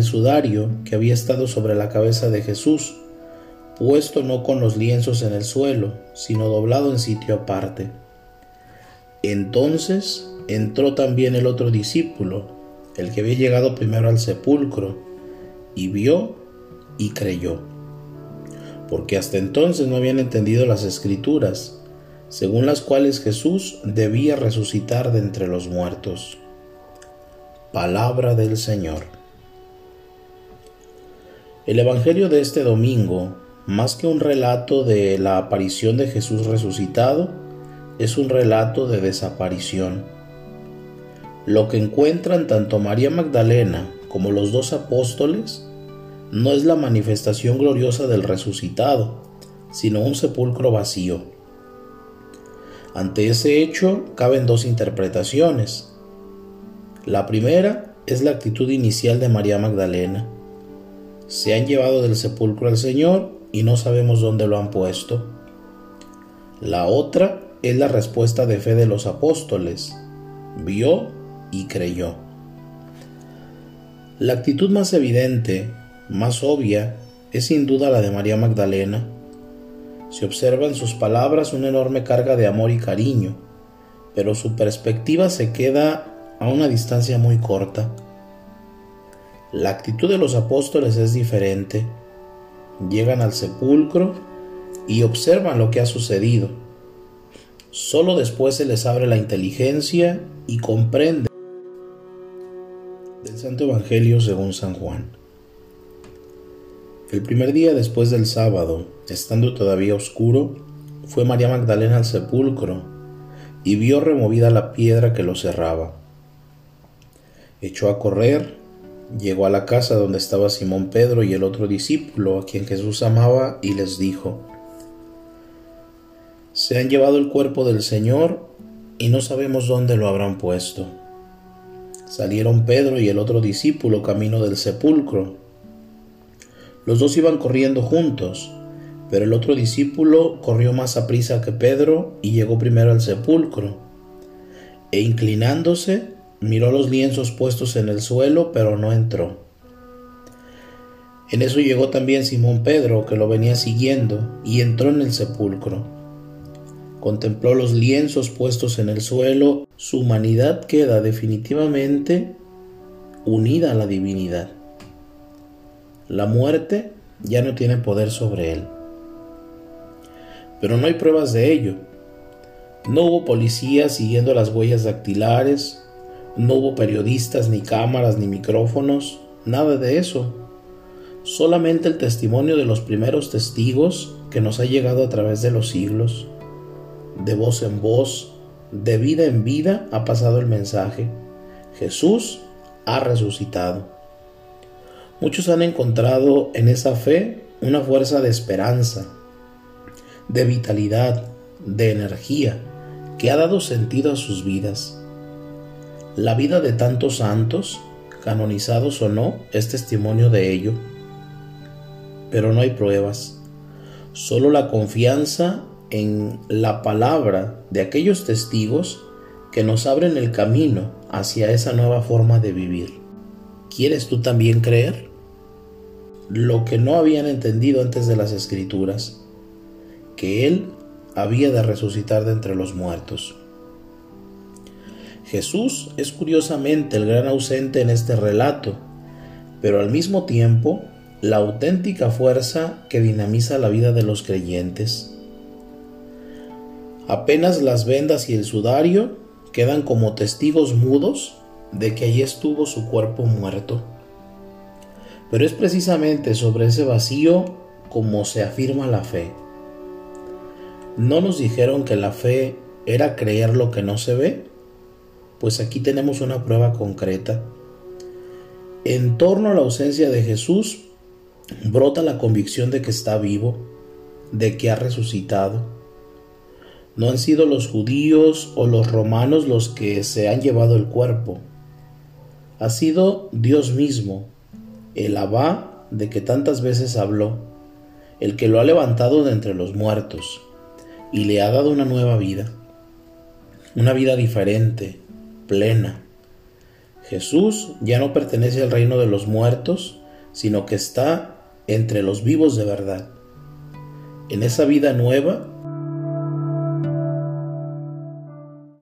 el sudario que había estado sobre la cabeza de Jesús, puesto no con los lienzos en el suelo, sino doblado en sitio aparte. Entonces entró también el otro discípulo, el que había llegado primero al sepulcro, y vio y creyó, porque hasta entonces no habían entendido las escrituras, según las cuales Jesús debía resucitar de entre los muertos. Palabra del Señor. El Evangelio de este domingo, más que un relato de la aparición de Jesús resucitado, es un relato de desaparición. Lo que encuentran tanto María Magdalena como los dos apóstoles no es la manifestación gloriosa del resucitado, sino un sepulcro vacío. Ante ese hecho caben dos interpretaciones. La primera es la actitud inicial de María Magdalena. Se han llevado del sepulcro al Señor y no sabemos dónde lo han puesto. La otra es la respuesta de fe de los apóstoles. Vio y creyó. La actitud más evidente, más obvia, es sin duda la de María Magdalena. Se observa en sus palabras una enorme carga de amor y cariño, pero su perspectiva se queda a una distancia muy corta. La actitud de los apóstoles es diferente. Llegan al sepulcro y observan lo que ha sucedido. Solo después se les abre la inteligencia y comprenden del Santo Evangelio según San Juan. El primer día después del sábado, estando todavía oscuro, fue María Magdalena al sepulcro y vio removida la piedra que lo cerraba echó a correr, llegó a la casa donde estaba Simón Pedro y el otro discípulo a quien Jesús amaba y les dijo, Se han llevado el cuerpo del Señor y no sabemos dónde lo habrán puesto. Salieron Pedro y el otro discípulo camino del sepulcro. Los dos iban corriendo juntos, pero el otro discípulo corrió más a prisa que Pedro y llegó primero al sepulcro. E inclinándose, Miró los lienzos puestos en el suelo, pero no entró. En eso llegó también Simón Pedro, que lo venía siguiendo, y entró en el sepulcro. Contempló los lienzos puestos en el suelo, su humanidad queda definitivamente unida a la divinidad. La muerte ya no tiene poder sobre él. Pero no hay pruebas de ello. No hubo policías siguiendo las huellas dactilares, no hubo periodistas, ni cámaras, ni micrófonos, nada de eso. Solamente el testimonio de los primeros testigos que nos ha llegado a través de los siglos. De voz en voz, de vida en vida ha pasado el mensaje. Jesús ha resucitado. Muchos han encontrado en esa fe una fuerza de esperanza, de vitalidad, de energía, que ha dado sentido a sus vidas. La vida de tantos santos, canonizados o no, es testimonio de ello. Pero no hay pruebas, solo la confianza en la palabra de aquellos testigos que nos abren el camino hacia esa nueva forma de vivir. ¿Quieres tú también creer? Lo que no habían entendido antes de las escrituras, que Él había de resucitar de entre los muertos. Jesús es curiosamente el gran ausente en este relato, pero al mismo tiempo la auténtica fuerza que dinamiza la vida de los creyentes. Apenas las vendas y el sudario quedan como testigos mudos de que allí estuvo su cuerpo muerto. Pero es precisamente sobre ese vacío como se afirma la fe. ¿No nos dijeron que la fe era creer lo que no se ve? Pues aquí tenemos una prueba concreta. En torno a la ausencia de Jesús brota la convicción de que está vivo, de que ha resucitado. No han sido los judíos o los romanos los que se han llevado el cuerpo. Ha sido Dios mismo, el Abba de que tantas veces habló, el que lo ha levantado de entre los muertos y le ha dado una nueva vida, una vida diferente, Jesús ya no pertenece al reino de los muertos, sino que está entre los vivos de verdad. En esa vida nueva